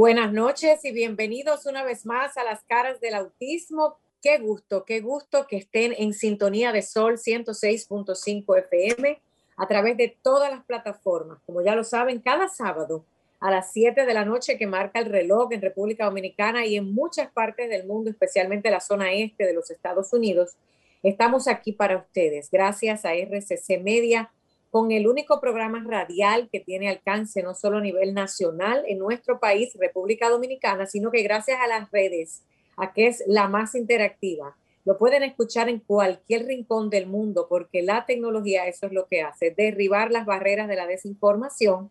Buenas noches y bienvenidos una vez más a las caras del autismo. Qué gusto, qué gusto que estén en sintonía de Sol 106.5 FM a través de todas las plataformas. Como ya lo saben, cada sábado a las 7 de la noche que marca el reloj en República Dominicana y en muchas partes del mundo, especialmente la zona este de los Estados Unidos, estamos aquí para ustedes. Gracias a RCC Media con el único programa radial que tiene alcance no solo a nivel nacional en nuestro país, República Dominicana, sino que gracias a las redes, a que es la más interactiva, lo pueden escuchar en cualquier rincón del mundo porque la tecnología eso es lo que hace, derribar las barreras de la desinformación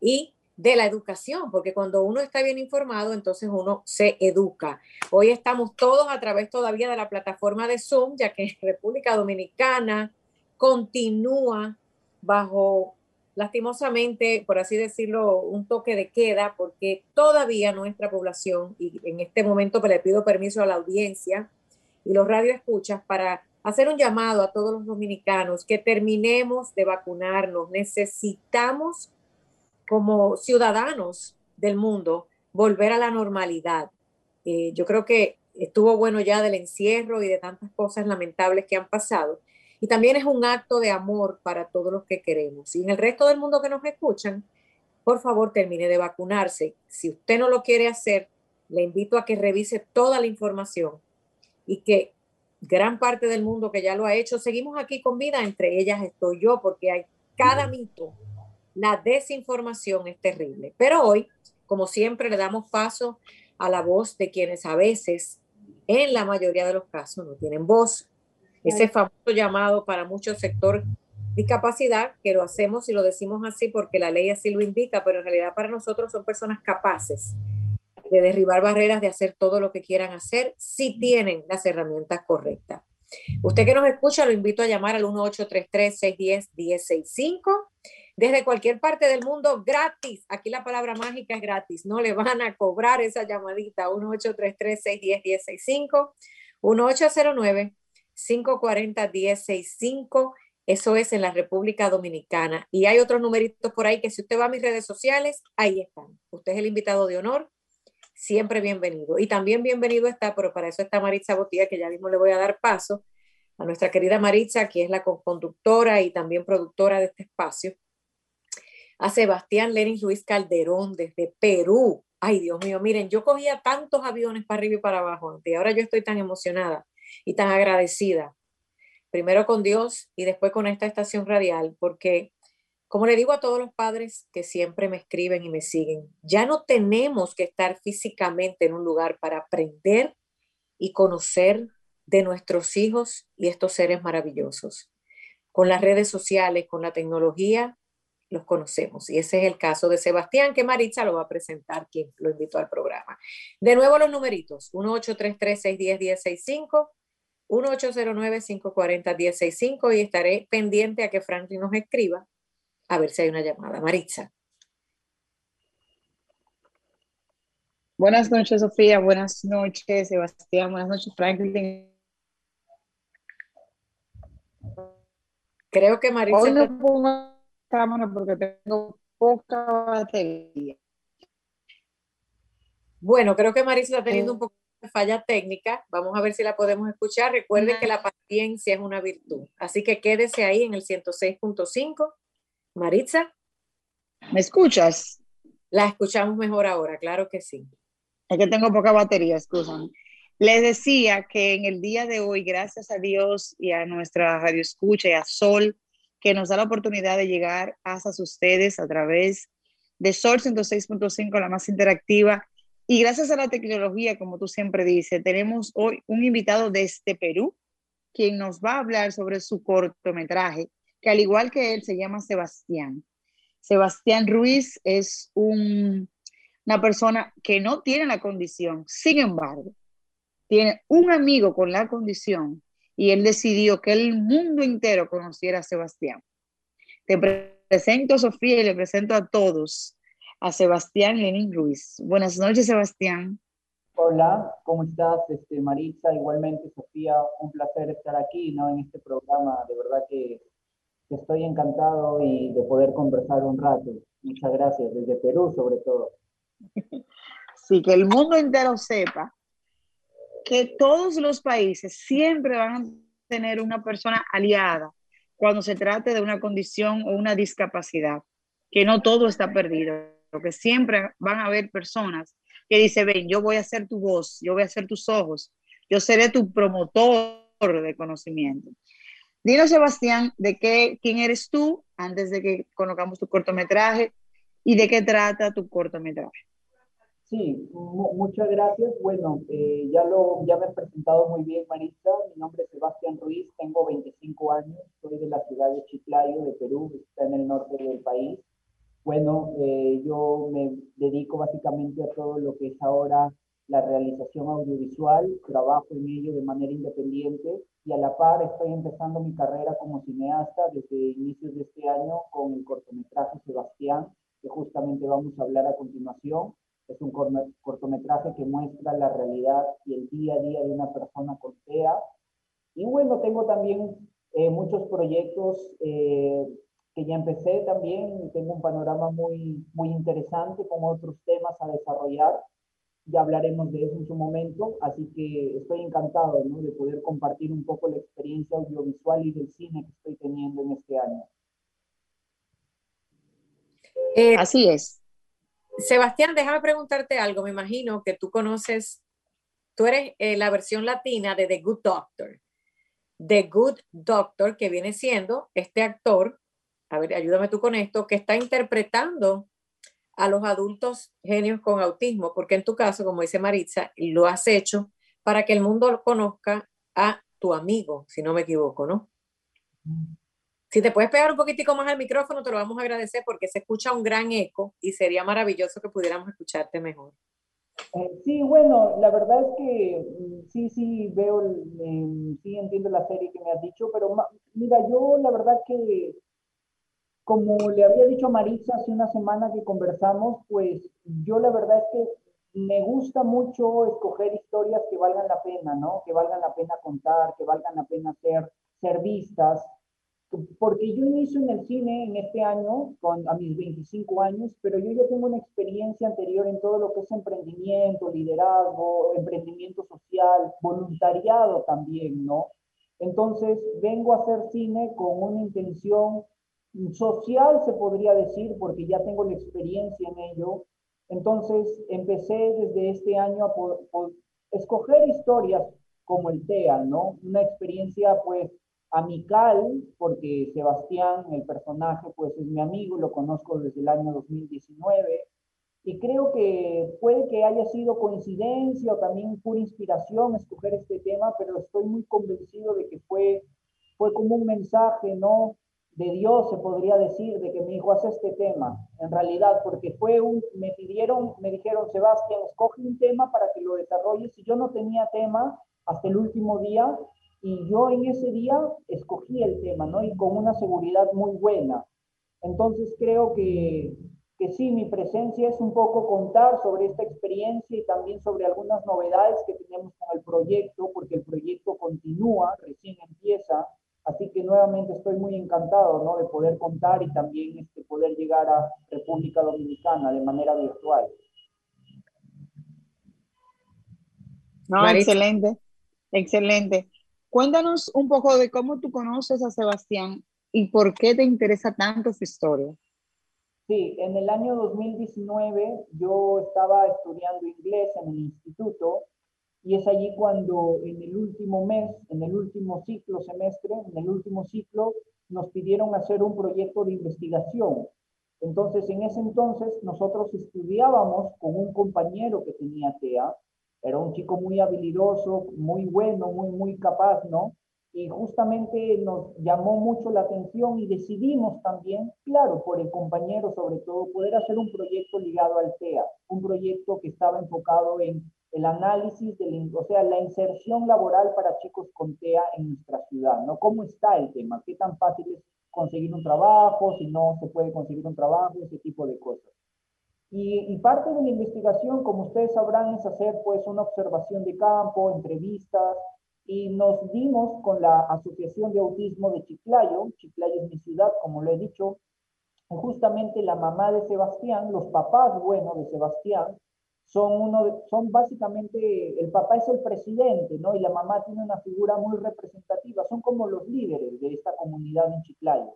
y de la educación, porque cuando uno está bien informado, entonces uno se educa. Hoy estamos todos a través todavía de la plataforma de Zoom, ya que República Dominicana continúa bajo, lastimosamente, por así decirlo, un toque de queda, porque todavía nuestra población, y en este momento le pido permiso a la audiencia y los radioescuchas para hacer un llamado a todos los dominicanos que terminemos de vacunarnos. Necesitamos, como ciudadanos del mundo, volver a la normalidad. Eh, yo creo que estuvo bueno ya del encierro y de tantas cosas lamentables que han pasado y también es un acto de amor para todos los que queremos. Y en el resto del mundo que nos escuchan, por favor termine de vacunarse. Si usted no lo quiere hacer, le invito a que revise toda la información y que gran parte del mundo que ya lo ha hecho, seguimos aquí con vida, entre ellas estoy yo, porque hay cada mito. La desinformación es terrible. Pero hoy, como siempre, le damos paso a la voz de quienes a veces, en la mayoría de los casos, no tienen voz ese famoso llamado para muchos sectores discapacidad, que lo hacemos y lo decimos así porque la ley así lo indica, pero en realidad para nosotros son personas capaces de derribar barreras, de hacer todo lo que quieran hacer, si tienen las herramientas correctas. Usted que nos escucha, lo invito a llamar al 1833-610-1065 desde cualquier parte del mundo gratis. Aquí la palabra mágica es gratis. No le van a cobrar esa llamadita. 1833-610-1065, 1809 540-1065. Eso es en la República Dominicana. Y hay otros numeritos por ahí que si usted va a mis redes sociales, ahí están. Usted es el invitado de honor. Siempre bienvenido. Y también bienvenido está, pero para eso está Maritza Botía, que ya mismo le voy a dar paso a nuestra querida Maritza, que es la conductora y también productora de este espacio. A Sebastián Lenin Luis Calderón desde Perú. Ay, Dios mío, miren, yo cogía tantos aviones para arriba y para abajo y ahora yo estoy tan emocionada y tan agradecida, primero con Dios y después con esta estación radial, porque como le digo a todos los padres que siempre me escriben y me siguen, ya no tenemos que estar físicamente en un lugar para aprender y conocer de nuestros hijos y estos seres maravillosos. Con las redes sociales, con la tecnología, los conocemos. Y ese es el caso de Sebastián, que Maritza lo va a presentar, quien lo invitó al programa. De nuevo los numeritos, 1833-610-1065, 1809-540-1065 y estaré pendiente a que Franklin nos escriba a ver si hay una llamada. Maritza. Buenas noches, Sofía. Buenas noches, Sebastián. Buenas noches, Franklin. Creo que Maritza... Hoy no pongo cámara porque tengo poca batería. Bueno, creo que Maritza está teniendo un poco falla técnica. Vamos a ver si la podemos escuchar. Recuerde que la paciencia es una virtud. Así que quédese ahí en el 106.5. Maritza. ¿Me escuchas? La escuchamos mejor ahora, claro que sí. Es que tengo poca batería, excusan. Les decía que en el día de hoy, gracias a Dios y a nuestra radio escucha y a Sol, que nos da la oportunidad de llegar hasta ustedes a través de Sol 106.5, la más interactiva, y gracias a la tecnología, como tú siempre dices, tenemos hoy un invitado desde Perú, quien nos va a hablar sobre su cortometraje, que al igual que él se llama Sebastián. Sebastián Ruiz es un, una persona que no tiene la condición, sin embargo, tiene un amigo con la condición y él decidió que el mundo entero conociera a Sebastián. Te presento, Sofía, y le presento a todos a Sebastián Lenin Ruiz. Buenas noches, Sebastián. Hola, ¿cómo estás, este, Maritza? Igualmente, Sofía, un placer estar aquí, ¿no? En este programa, de verdad que, estoy encantado y de poder conversar un rato. Muchas gracias, desde Perú sobre todo. Sí, que el mundo entero sepa que todos los países siempre van a tener una persona aliada cuando se trate de una condición o una discapacidad, que no todo está perdido, que siempre van a haber personas que dice, ven, yo voy a ser tu voz, yo voy a ser tus ojos, yo seré tu promotor de conocimiento. Dinos, Sebastián, de qué, quién eres tú antes de que conozcamos tu cortometraje y de qué trata tu cortometraje. Sí, muchas gracias. Bueno, eh, ya, lo, ya me he presentado muy bien, Marisa. Mi nombre es Sebastián Ruiz, tengo 25 años, soy de la ciudad de Chiclayo, de Perú, que está en el norte del país. Bueno, eh, yo me dedico básicamente a todo lo que es ahora la realización audiovisual, trabajo en ello de manera independiente y a la par estoy empezando mi carrera como cineasta desde inicios de este año con el cortometraje Sebastián, que justamente vamos a hablar a continuación. Es un cortometraje que muestra la realidad y el día a día de una persona con TEA. Y bueno, tengo también eh, muchos proyectos eh, que ya empecé también, tengo un panorama muy, muy interesante con otros temas a desarrollar, ya hablaremos de eso en su momento, así que estoy encantado ¿no? de poder compartir un poco la experiencia audiovisual y del cine que estoy teniendo en este año. Eh, así es. Sebastián, déjame preguntarte algo, me imagino que tú conoces, tú eres eh, la versión latina de The Good Doctor. The Good Doctor, que viene siendo este actor a ver, ayúdame tú con esto, que está interpretando a los adultos genios con autismo, porque en tu caso, como dice Maritza, lo has hecho para que el mundo conozca a tu amigo, si no me equivoco, ¿no? Si te puedes pegar un poquitico más al micrófono, te lo vamos a agradecer porque se escucha un gran eco y sería maravilloso que pudiéramos escucharte mejor. Eh, sí, bueno, la verdad es que mm, sí, sí veo, eh, sí entiendo la serie que me has dicho, pero mira, yo la verdad que como le había dicho a Marisa hace una semana que conversamos, pues yo la verdad es que me gusta mucho escoger historias que valgan la pena, ¿no? Que valgan la pena contar, que valgan la pena ser, vistas. Porque yo inicio en el cine en este año, con, a mis 25 años, pero yo ya tengo una experiencia anterior en todo lo que es emprendimiento, liderazgo, emprendimiento social, voluntariado también, ¿no? Entonces, vengo a hacer cine con una intención social, se podría decir, porque ya tengo la experiencia en ello. Entonces, empecé desde este año a escoger historias como el TEA, ¿no? Una experiencia, pues, amical, porque Sebastián, el personaje, pues, es mi amigo, lo conozco desde el año 2019. Y creo que puede que haya sido coincidencia o también pura inspiración escoger este tema, pero estoy muy convencido de que fue, fue como un mensaje, ¿no? De Dios, se podría decir, de que mi hijo hace este tema, en realidad, porque fue un, me pidieron, me dijeron, Sebastián, escoge un tema para que lo desarrolles, y yo no tenía tema hasta el último día, y yo en ese día escogí el tema, ¿no? Y con una seguridad muy buena. Entonces creo que, que sí, mi presencia es un poco contar sobre esta experiencia y también sobre algunas novedades que tenemos con el proyecto, porque el proyecto continúa, recién empieza, Así que nuevamente estoy muy encantado ¿no? de poder contar y también este, poder llegar a República Dominicana de manera virtual. No, excelente, excelente. Cuéntanos un poco de cómo tú conoces a Sebastián y por qué te interesa tanto su historia. Sí, en el año 2019 yo estaba estudiando inglés en el instituto y es allí cuando en el último mes, en el último ciclo semestre, en el último ciclo, nos pidieron hacer un proyecto de investigación. Entonces, en ese entonces, nosotros estudiábamos con un compañero que tenía TEA, era un chico muy habilidoso, muy bueno, muy, muy capaz, ¿no? Y justamente nos llamó mucho la atención y decidimos también, claro, por el compañero sobre todo, poder hacer un proyecto ligado al TEA, un proyecto que estaba enfocado en el análisis, de o sea, la inserción laboral para chicos con TEA en nuestra ciudad, ¿no? ¿Cómo está el tema? ¿Qué tan fácil es conseguir un trabajo? Si no se puede conseguir un trabajo, ese tipo de cosas. Y, y, parte de la investigación, como ustedes sabrán, es hacer pues una observación de campo, entrevistas, y nos dimos con la Asociación de Autismo de Chiclayo, Chiclayo es mi ciudad, como lo he dicho, justamente la mamá de Sebastián, los papás, bueno, de Sebastián, son uno son básicamente, el papá es el presidente, ¿no? Y la mamá tiene una figura muy representativa, son como los líderes de esta comunidad en Chiclayo.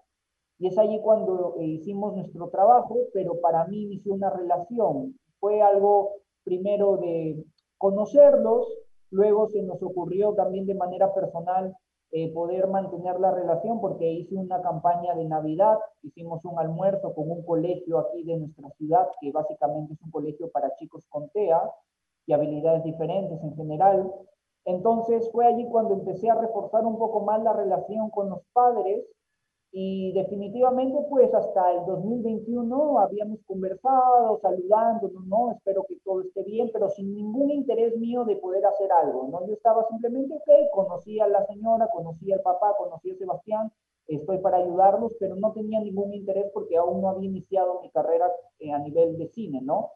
Y es allí cuando eh, hicimos nuestro trabajo, pero para mí inició una relación. Fue algo primero de conocerlos, luego se nos ocurrió también de manera personal eh, poder mantener la relación porque hice una campaña de Navidad, hicimos un almuerzo con un colegio aquí de nuestra ciudad, que básicamente es un colegio para chicos con TEA y habilidades diferentes en general. Entonces fue allí cuando empecé a reforzar un poco más la relación con los padres y definitivamente, pues hasta el 2021 habíamos conversado, saludándonos, ¿no? Espero que todo esté bien, pero sin ningún interés mío de poder hacer algo, ¿no? Yo estaba simplemente, ok, conocí a la señora, conocí al papá, conocí a Sebastián, estoy para ayudarlos, pero no tenía ningún interés porque aún no había iniciado mi carrera eh, a nivel de cine, ¿no?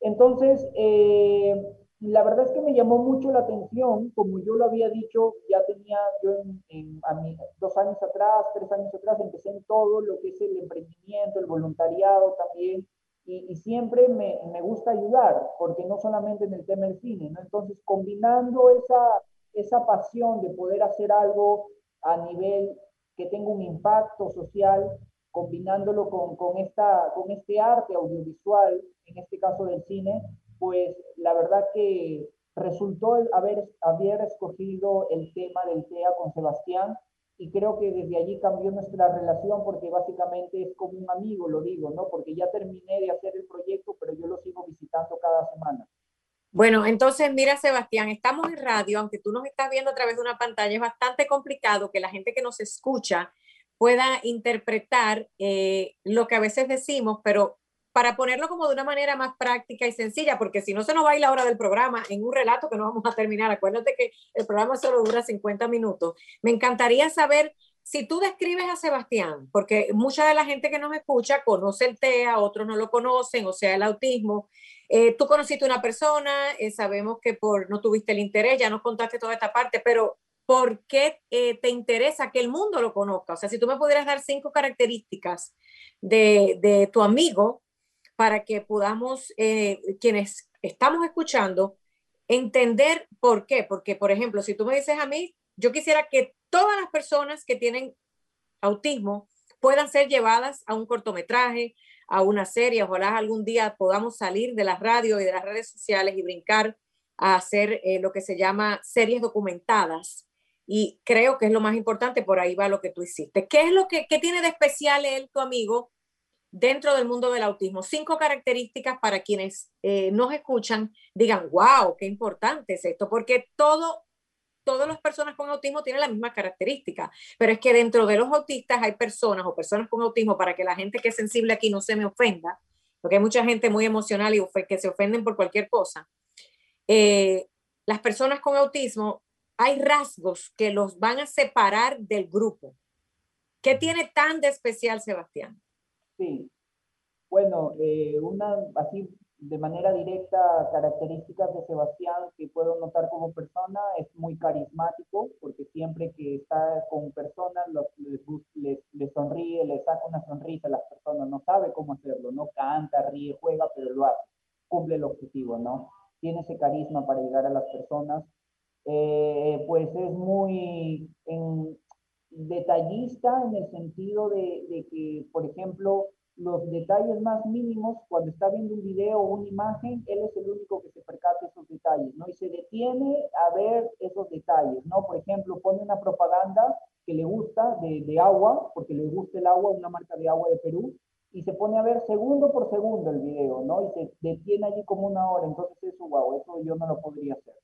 Entonces, eh, la verdad es que me llamó mucho la atención, como yo lo había dicho, ya tenía yo en, a mí, dos años atrás, tres años atrás, empecé en todo lo que es el emprendimiento, el voluntariado también, y, siempre me, me, gusta ayudar, porque no solamente en el tema del cine, ¿no? Entonces, combinando esa, esa pasión de poder hacer algo a nivel que tenga un impacto social, combinándolo con, con, esta, con este arte audiovisual, en este caso del cine, pues la verdad que resultó haber, haber escogido el tema del TEA con Sebastián y creo que desde allí cambió nuestra relación porque básicamente es como un amigo, lo digo, ¿no? Porque ya terminé de hacer el proyecto, pero yo lo sigo visitando cada semana. Bueno, entonces mira Sebastián, estamos en radio, aunque tú nos estás viendo a través de una pantalla, es bastante complicado que la gente que nos escucha pueda interpretar eh, lo que a veces decimos, pero para ponerlo como de una manera más práctica y sencilla, porque si no se nos va a ir la hora del programa en un relato que no vamos a terminar. Acuérdate que el programa solo dura 50 minutos. Me encantaría saber si tú describes a Sebastián, porque mucha de la gente que nos escucha conoce el TEA, otros no lo conocen, o sea, el autismo. Eh, tú conociste una persona, eh, sabemos que por no tuviste el interés, ya nos contaste toda esta parte, pero ¿por qué eh, te interesa que el mundo lo conozca? O sea, si tú me pudieras dar cinco características de, de tu amigo, para que podamos, eh, quienes estamos escuchando, entender por qué. Porque, por ejemplo, si tú me dices a mí, yo quisiera que todas las personas que tienen autismo puedan ser llevadas a un cortometraje, a una serie, ojalá algún día podamos salir de las radios y de las redes sociales y brincar a hacer eh, lo que se llama series documentadas. Y creo que es lo más importante, por ahí va lo que tú hiciste. ¿Qué es lo que qué tiene de especial él, tu amigo, dentro del mundo del autismo. Cinco características para quienes eh, nos escuchan digan, wow, qué importante es esto, porque todo, todas las personas con autismo tienen la misma característica, pero es que dentro de los autistas hay personas o personas con autismo, para que la gente que es sensible aquí no se me ofenda, porque hay mucha gente muy emocional y que se ofenden por cualquier cosa. Eh, las personas con autismo, hay rasgos que los van a separar del grupo. ¿Qué tiene tan de especial, Sebastián? Sí. Bueno, eh, una así de manera directa características de Sebastián que puedo notar como persona es muy carismático porque siempre que está con personas les, les, sonríe, les saca una sonrisa a las personas, no sabe cómo hacerlo, no canta, ríe, juega, pero lo hace, cumple el objetivo, ¿no? Tiene ese carisma para llegar a las personas. Eh, pues es muy detallista en el sentido de, de, que, por ejemplo, los detalles más mínimos, cuando está viendo un video o una imagen, él es el único que se percata esos detalles, ¿no? Y se detiene a ver esos detalles, ¿no? Por ejemplo, pone una propaganda que le gusta de, de agua, porque le gusta el agua, una marca de agua de Perú, y se pone a ver segundo por segundo el video, ¿no? Y se detiene allí como una hora, entonces eso, wow, eso yo no lo podría hacer.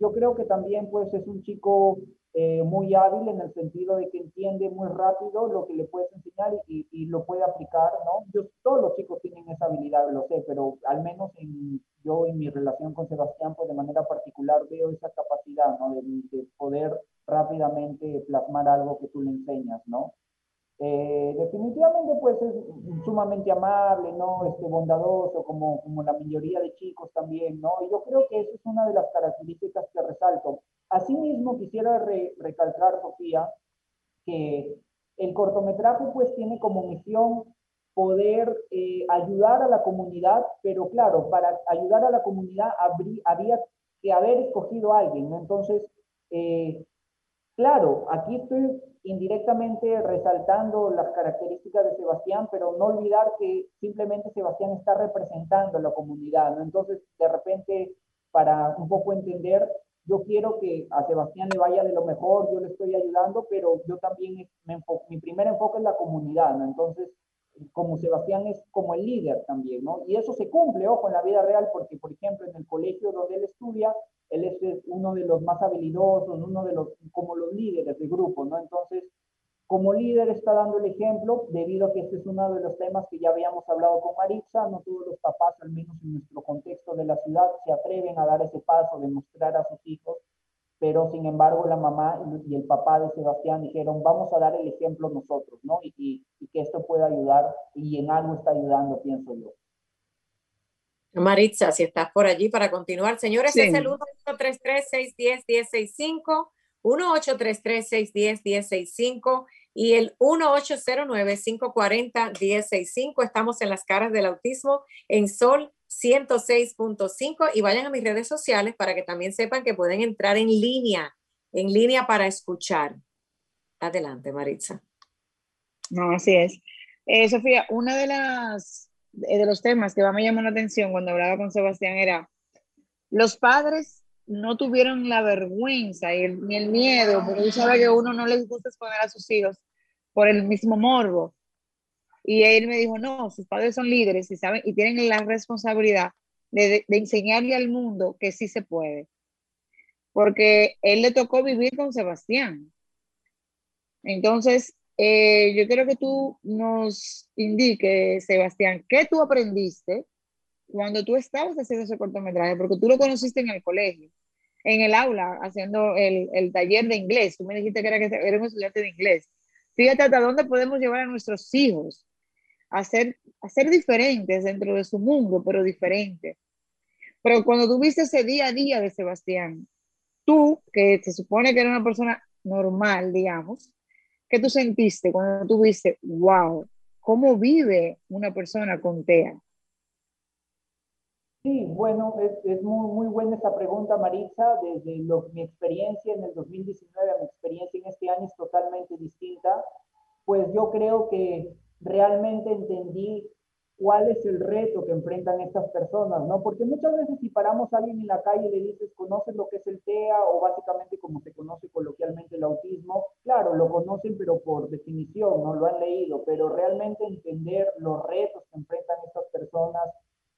Yo creo que también, pues, es un chico eh, muy hábil en el sentido de que entiende muy rápido lo que le puedes enseñar y, y, lo puede aplicar, ¿no? Yo, todos los chicos tienen esa habilidad, lo sé, pero al menos en, yo en mi relación con Sebastián, pues de manera particular veo esa capacidad, ¿no? De, de poder rápidamente plasmar algo que tú le enseñas, ¿no? Eh, definitivamente pues es sumamente amable, ¿no? Este, bondadoso, como, como la mayoría de chicos también, ¿no? Y yo creo que esa es una de las características que resalto. Asimismo, quisiera recalcar, Sofía, que el cortometraje pues tiene como misión poder eh, ayudar a la comunidad, pero claro, para ayudar a la comunidad habría que haber escogido a alguien, ¿no? Entonces, eh, claro, aquí estoy indirectamente resaltando las características de Sebastián, pero no olvidar que simplemente Sebastián está representando a la comunidad, ¿no? Entonces, de repente, para un poco entender, yo quiero que a Sebastián le vaya de lo mejor, yo le estoy ayudando, pero yo también, mi primer enfoque es la comunidad, ¿no? Entonces, como Sebastián es como el líder también, ¿no? Y eso se cumple, ojo, en la vida real, porque, por ejemplo, en el colegio donde él estudia, él es uno de los más habilidosos, uno de los, como los líderes del grupo, ¿no? Entonces, como líder está dando el ejemplo, debido a que este es uno de los temas que ya habíamos hablado con Maritza, no todos los papás, al menos en nuestro contexto de la ciudad, se atreven a dar ese paso de mostrar a sus hijos, pero sin embargo la mamá y el papá de Sebastián dijeron, vamos a dar el ejemplo nosotros, ¿no? Y, y, y que esto pueda ayudar, y en algo está ayudando, pienso yo. Maritza, si estás por allí para continuar. Señores, sí. es el 1-833-610-1065, 1-833-610-1065 y el 1-809-540-1065. Estamos en las caras del autismo en Sol 106.5 y vayan a mis redes sociales para que también sepan que pueden entrar en línea, en línea para escuchar. Adelante, Maritza. No, así es. Eh, Sofía, una de las de los temas que me llamó la atención cuando hablaba con Sebastián era, los padres no tuvieron la vergüenza ni el miedo, porque tú sabes que a uno no les gusta exponer a sus hijos por el mismo morbo. Y él me dijo, no, sus padres son líderes y, saben, y tienen la responsabilidad de, de enseñarle al mundo que sí se puede. Porque él le tocó vivir con Sebastián. Entonces, eh, yo quiero que tú nos indiques, Sebastián, ¿qué tú aprendiste cuando tú estabas haciendo ese cortometraje? Porque tú lo conociste en el colegio, en el aula, haciendo el, el taller de inglés. Tú me dijiste que era, que era un estudiante de inglés. Fíjate hasta dónde podemos llevar a nuestros hijos a ser, diferentes dentro de su mundo, pero diferentes. Pero cuando tú viste ese día a día de Sebastián, tú, que se supone que era una persona normal, digamos, ¿Qué tú sentiste cuando tú viste, wow, cómo vive una persona con TEA? Sí, bueno, es, muy, muy, buena esa pregunta, Maritza. Desde lo, mi experiencia en el 2019 a mi experiencia en este año es totalmente distinta. Pues yo creo que realmente entendí cuál es el reto que enfrentan estas personas, ¿no? Porque muchas veces si paramos a alguien en la calle y le dices, ¿conoces lo que es el TEA o básicamente como se conoce coloquialmente el autismo? Claro, lo conocen, pero por definición, no lo han leído, pero realmente entender los retos que enfrentan estas personas,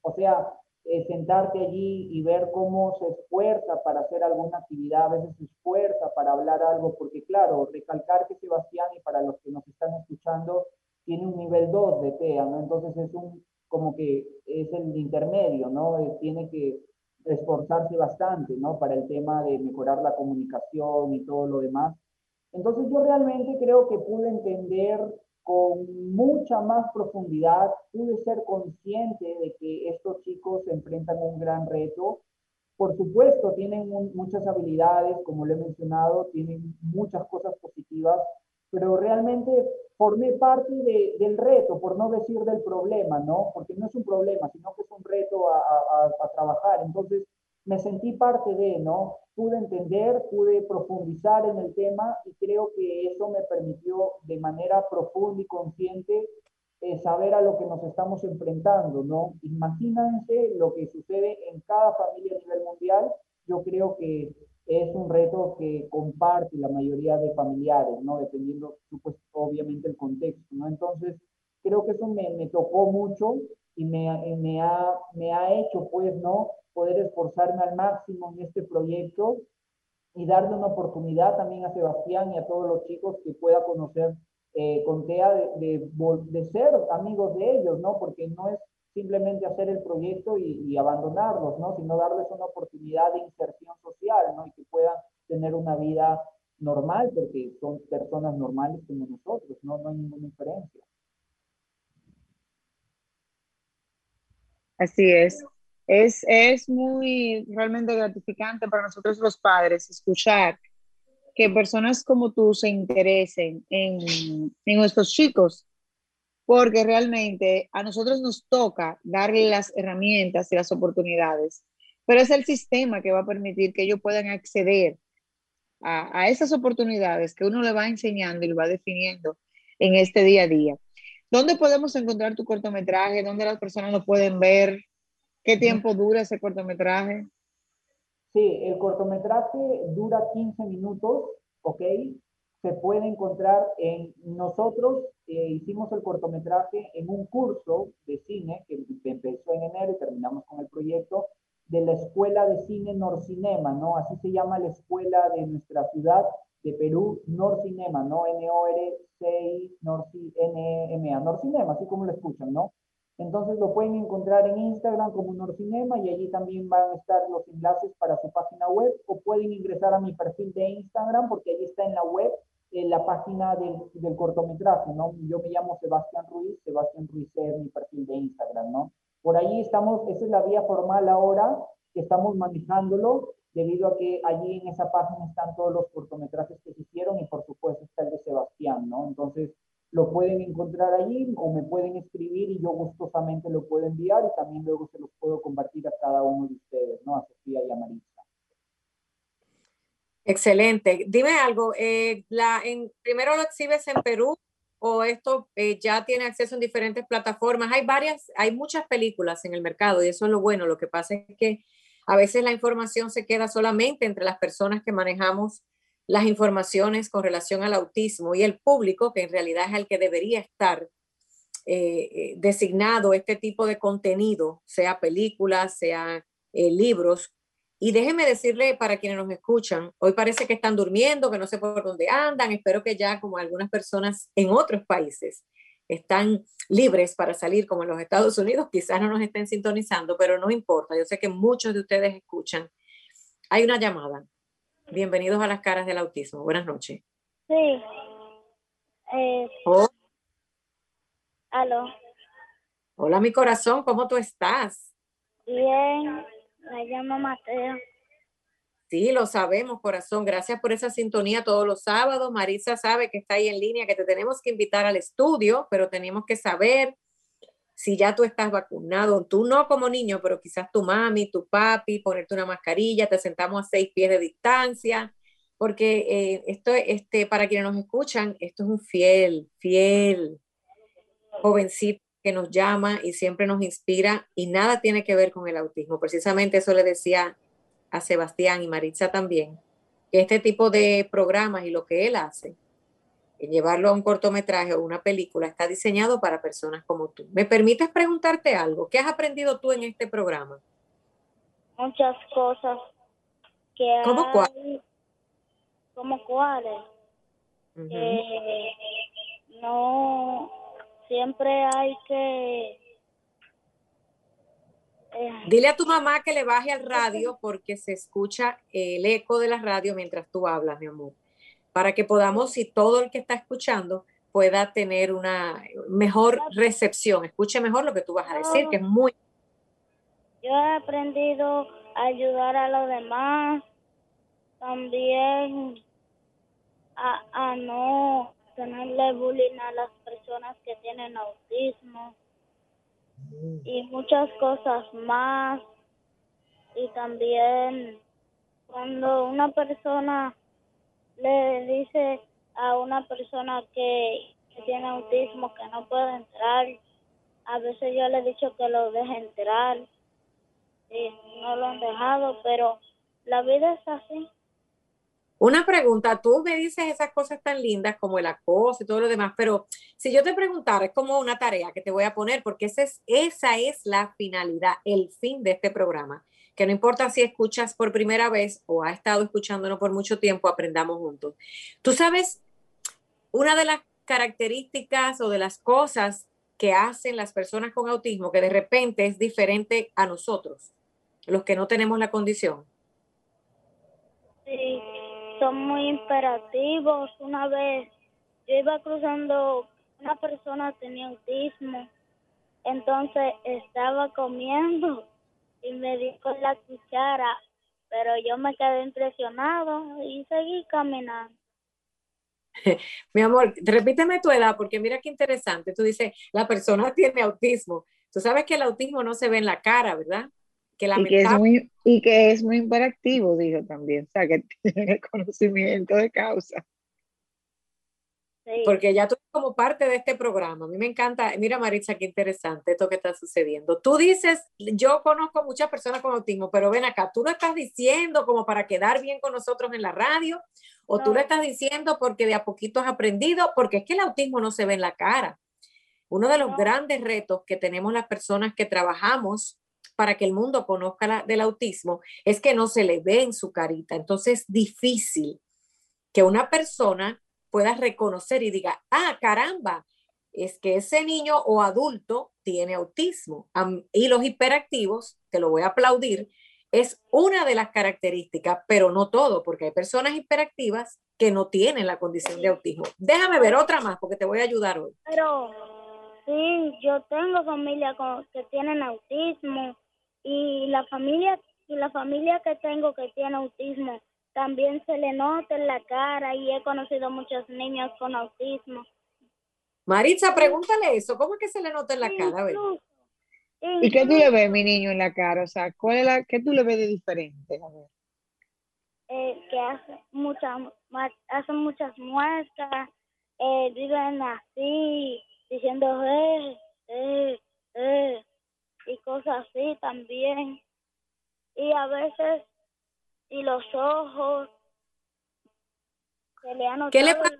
o sea, eh, sentarte allí y ver cómo se esfuerza para hacer alguna actividad, a veces se esfuerza para hablar algo, porque claro, recalcar que Sebastián y para los que nos están escuchando, tiene un nivel 2 de TEA, ¿no? Entonces es un, como que es el intermedio, ¿no? Eh, tiene que esforzarse bastante, ¿no? Para el tema de mejorar la comunicación y todo lo demás. Entonces yo realmente creo que pude entender con mucha más profundidad, pude ser consciente de que estos chicos se enfrentan a un gran reto. Por supuesto, tienen muchas habilidades, como le he mencionado, tienen muchas cosas positivas, pero realmente formé parte de, del reto, por no decir del problema, ¿no? Porque no es un problema, sino que es un reto a, a, a, trabajar. Entonces, me sentí parte de, ¿no? Pude entender, pude profundizar en el tema y creo que eso me permitió de manera profunda y consciente eh, saber a lo que nos estamos enfrentando, ¿no? Imagínense lo que sucede en cada familia a nivel mundial. Yo creo que es un reto que comparte la mayoría de familiares, ¿no? Dependiendo, pues, obviamente, el contexto, ¿no? Entonces, creo que eso me, me tocó mucho y me, me, ha, me ha hecho, pues, ¿no? Poder esforzarme al máximo en este proyecto y darle una oportunidad también a Sebastián y a todos los chicos que pueda conocer eh, con TEA de, de, de, ser amigos de ellos, ¿no? Porque no es, simplemente hacer el proyecto y, abandonarlos, ¿no? Sino darles una oportunidad de inserción social, ¿no? Y que puedan tener una vida normal, porque son personas normales como nosotros, ¿no? No hay ninguna diferencia. Así es. Es, es muy realmente gratificante para nosotros los padres escuchar que personas como tú se interesen en, en nuestros chicos, porque realmente a nosotros nos toca darle las herramientas y las oportunidades, pero es el sistema que va a permitir que ellos puedan acceder a, a esas oportunidades que uno le va enseñando y lo va definiendo en este día a día. ¿Dónde podemos encontrar tu cortometraje? ¿Dónde las personas lo pueden ver? ¿Qué tiempo dura ese cortometraje? Sí, el cortometraje dura 15 minutos, ¿ok? Se puede encontrar en nosotros, eh, hicimos el cortometraje en un curso de cine que empezó en enero y terminamos con el proyecto de la Escuela de Cine Norcinema, ¿no? Así se llama la escuela de nuestra ciudad de Perú, Norcinema, ¿no? N-O-R-C-I, N-E-M-A, Norcinema, así como lo escuchan, ¿no? Entonces lo pueden encontrar en Instagram como Norcinema y allí también van a estar los enlaces para su página web o pueden ingresar a mi perfil de Instagram porque allí está en la web en la página del, del, cortometraje, ¿no? Yo me llamo Sebastián Ruiz, Sebastián Ruiz es mi perfil de Instagram, ¿no? Por allí estamos, esa es la vía formal ahora que estamos manejándolo debido a que allí en esa página están todos los cortometrajes que se hicieron y por supuesto está el de Sebastián, ¿no? Entonces, lo pueden encontrar allí o me pueden escribir y yo gustosamente lo puedo enviar y también luego se los puedo compartir a cada uno de ustedes, ¿no? A Sofía y a Marisa. Excelente. Dime algo, eh, la, en, ¿primero lo exhibes en Perú o esto eh, ya tiene acceso en diferentes plataformas? Hay varias, hay muchas películas en el mercado y eso es lo bueno. Lo que pasa es que a veces la información se queda solamente entre las personas que manejamos las informaciones con relación al autismo y el público, que en realidad es el que debería estar eh, designado este tipo de contenido, sea películas, sea libros. Y déjeme decirle para quienes nos escuchan, hoy parece que están durmiendo, que no sé por dónde andan, espero que ya como algunas personas en otros países están libres para salir como en los Estados Unidos, quizás no nos estén sintonizando, pero no importa, yo sé que muchos de ustedes escuchan. Hay una llamada. Bienvenidos a las caras del autismo. Buenas noches. Sí. Eh, oh. Aló. Hola, mi corazón, ¿cómo tú estás? Bien, me llamo Mateo. Sí, lo sabemos, corazón. Gracias por esa sintonía todos los sábados. Marisa sabe que está ahí en línea, que te tenemos que invitar al estudio, pero tenemos que saber si ya tú estás vacunado, tú no como niño, pero quizás tu mami, tu papi, ponerte una mascarilla, te sentamos a seis pies de distancia, porque eh, esto, este, para quienes nos escuchan, esto es un fiel, fiel jovencito que nos llama y siempre nos inspira y nada tiene que ver con el autismo. Precisamente eso le decía a Sebastián y Maritza también, que este tipo de programas y lo que él hace llevarlo a un cortometraje o una película está diseñado para personas como tú. ¿Me permites preguntarte algo? ¿Qué has aprendido tú en este programa? Muchas cosas. Que ¿Cómo cuáles? ¿Cómo cuáles? no, siempre hay que... Eh, Dile a tu mamá que le baje al radio porque se escucha el eco de la radio mientras tú hablas, mi amor. Para que podamos, si todo el que está escuchando pueda tener una mejor recepción, escuche mejor lo que tú vas a decir, que es muy... Yo he aprendido a ayudar a los demás, también a, a no tenerle bullying a las personas que tienen autismo y muchas cosas más. Y también cuando una persona le dice a una persona que, tiene autismo que no puede entrar. A veces yo le he dicho que lo deje entrar y no lo han dejado, pero la vida es así. Una pregunta, tú me dices esas cosas tan lindas como el acoso y todo lo demás, pero si yo te preguntara, es como una tarea que te voy a poner, porque esa es, esa es la finalidad, el fin de este programa que no importa si escuchas por primera vez o ha estado escuchándonos por mucho tiempo, aprendamos juntos. Tú sabes, una de las características o de las cosas que hacen las personas con autismo que de repente es diferente a nosotros, los que no tenemos la condición? Sí, son muy imperativos. Una vez yo iba cruzando, una persona tenía autismo, entonces estaba comiendo y me dio con la cuchara, pero yo me quedé impresionado y seguí caminando. Mi amor, repíteme tu edad, porque mira qué interesante. Tú dices, la persona tiene autismo. Tú sabes que el autismo no se ve en la cara, ¿verdad? Que y, que es muy, y que es muy imperactivo, dijo también, o sea, que tiene conocimiento de causa. Porque ya tú como parte de este programa. A mí me encanta, mira Maritza, qué interesante esto que está sucediendo. Tú dices, yo conozco muchas personas con autismo, pero ven acá, tú lo estás diciendo como para quedar bien con nosotros en la radio, o tú lo estás diciendo porque de a poquito has aprendido, porque es que el autismo no se ve en la cara. Uno de los grandes retos que tenemos las personas que trabajamos para que el mundo conozca la, del autismo es que no se le ve en su carita. Entonces es difícil que una persona puedas reconocer y diga, ah, caramba, es que ese niño o adulto tiene autismo. Y los hiperactivos, te lo voy a aplaudir, es una de las características, pero no todo, porque hay personas hiperactivas que no tienen la condición de autismo. Déjame ver otra más, porque te voy a ayudar hoy. Pero sí, yo tengo familia que tienen autismo y la familia y la familia que tengo que tiene autismo también se le nota en la cara y he conocido muchos niños con autismo. Maritza, pregúntale eso, ¿cómo es que se le nota en la cara? ¿Y qué tú le ves, mi niño, en la cara? O sea, ¿cuál es la, ¿qué tú le ves de diferente? Eh, que hace muchas, hacen muchas muestras, eh, viven así, diciendo eh, eh, eh, y cosas así también. Y a veces y los ojos. Se le han ¿Qué le pasa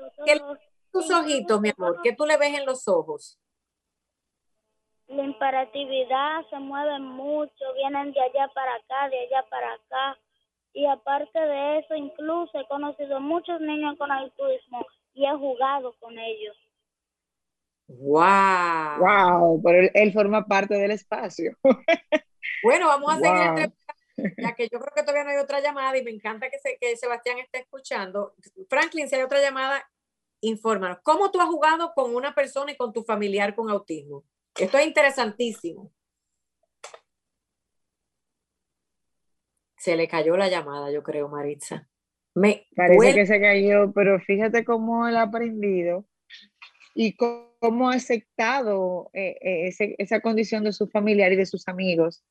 tus ojitos, mi amor? ¿Qué tú le ves en los ojos? La imperatividad se mueven mucho, vienen de allá para acá, de allá para acá. Y aparte de eso, incluso he conocido muchos niños con autismo y he jugado con ellos. ¡Wow! ¡Wow! Pero él, forma parte del espacio. bueno, vamos a seguir ya que yo creo que todavía no hay otra llamada y me encanta que, que Sebastián esté escuchando. Franklin, si hay otra llamada, infórmanos. ¿Cómo tú has jugado con una persona y con tu familiar con autismo? Esto es interesantísimo. Se le cayó la llamada, yo creo, Maritza. Me Parece que se cayó, pero fíjate cómo él ha aprendido y cómo ha aceptado eh, eh, esa condición de su familiar y de sus amigos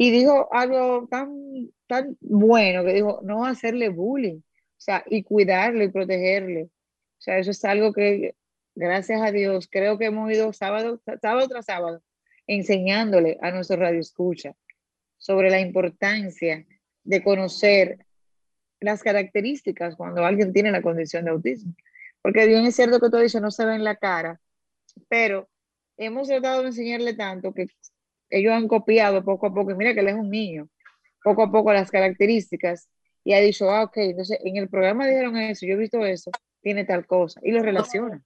y dijo algo tan, tan bueno que dijo, no hacerle bullying, o sea, y cuidarle y protegerle. O sea, eso es algo que, gracias a Dios, creo que hemos ido sábado, sábado tras sábado enseñándole a nuestro radio escucha sobre la importancia de conocer las características cuando alguien tiene la condición de autismo. Porque bien es cierto que todo eso no se ve en la cara, pero hemos tratado de enseñarle tanto que ellos han copiado poco a poco, y mira que él es un niño, poco a poco las características, y ha dicho, ah, ok, entonces en el programa dijeron eso, yo he visto eso, tiene tal cosa, y lo relaciona.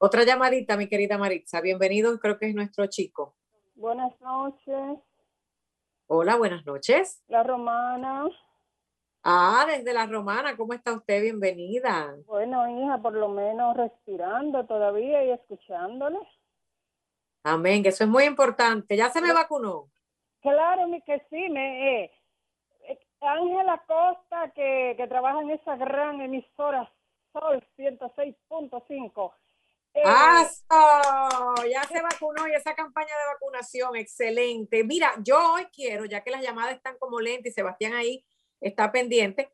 Otra llamadita, mi querida Maritza, bienvenido, creo que es nuestro chico. Buenas noches. Hola, buenas noches. La Romana. Ah, desde la Romana, ¿cómo está usted? Bienvenida. Bueno, hija, por lo menos respirando todavía y escuchándole. Amén, que eso es muy importante. ¿Ya se me vacunó? Claro, que sí. Me, eh, eh, Ángela Costa, que, que trabaja en esa gran emisora Sol 106.5. Eh, ¡Ah! Ya se vacunó y esa campaña de vacunación, excelente. Mira, yo hoy quiero, ya que las llamadas están como lentas y Sebastián ahí está pendiente,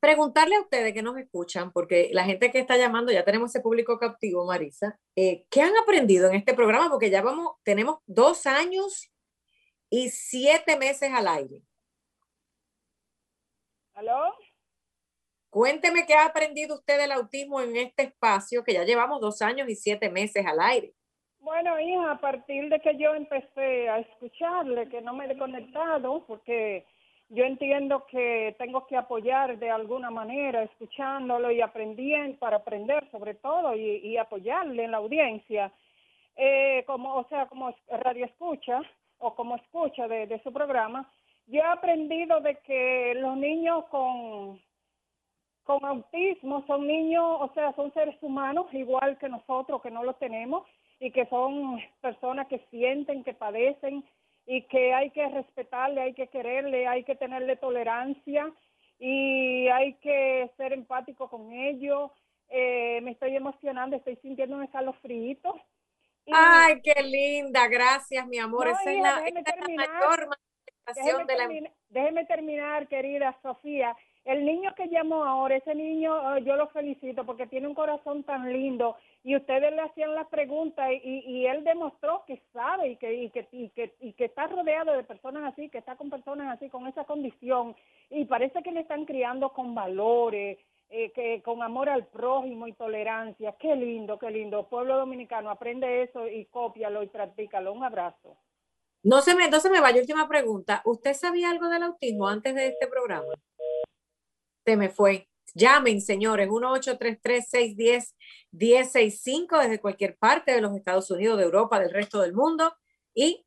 preguntarle a ustedes que nos escuchan, porque la gente que está llamando, ya tenemos ese público captivo, Marisa, eh, ¿qué han aprendido en este programa? Porque ya vamos, tenemos dos años y siete meses al aire. ¿Aló? Cuénteme qué ha aprendido usted del autismo en este espacio, que ya llevamos dos años y siete meses al aire. Bueno, hija, a partir de que yo empecé a escucharle, que no me he conectado, porque yo entiendo que tengo que apoyar de alguna manera, escuchándolo y aprendiendo, para aprender sobre todo y, apoyarle en la audiencia. eh, como, o sea, como radio escucha o como escucha de, de su programa, yo he aprendido de que los niños con, con autismo son niños, o sea, son seres humanos igual que nosotros, que no los tenemos, y que son personas que sienten, que padecen, y que hay que respetarle, hay que quererle, hay que tenerle tolerancia, y hay que ser empático con ellos. Eh, me estoy emocionando, estoy sintiendo un escalofrío. Ay, qué linda, gracias, mi amor. Esa es la, mayor manifestación de la... Déjeme terminar, querida Sofía. El niño que llamó ahora, ese niño, oh, yo lo felicito porque tiene un corazón tan lindo y ustedes le hacían las preguntas y, y él demostró que sabe y que, y, que, y, que, y que está rodeado de personas así, que está con personas así, con esa condición y parece que le están criando con valores, eh, que con amor al prójimo y tolerancia. Qué lindo, qué lindo. Pueblo dominicano, aprende eso y cópialo y practícalo. Un abrazo. No se me, no se me vaya. Última pregunta. ¿Usted sabía algo del autismo antes de este programa? se me fue. Llamen, señores, 1-833-610-1065 desde cualquier parte de los Estados Unidos, de Europa, del resto del mundo. Y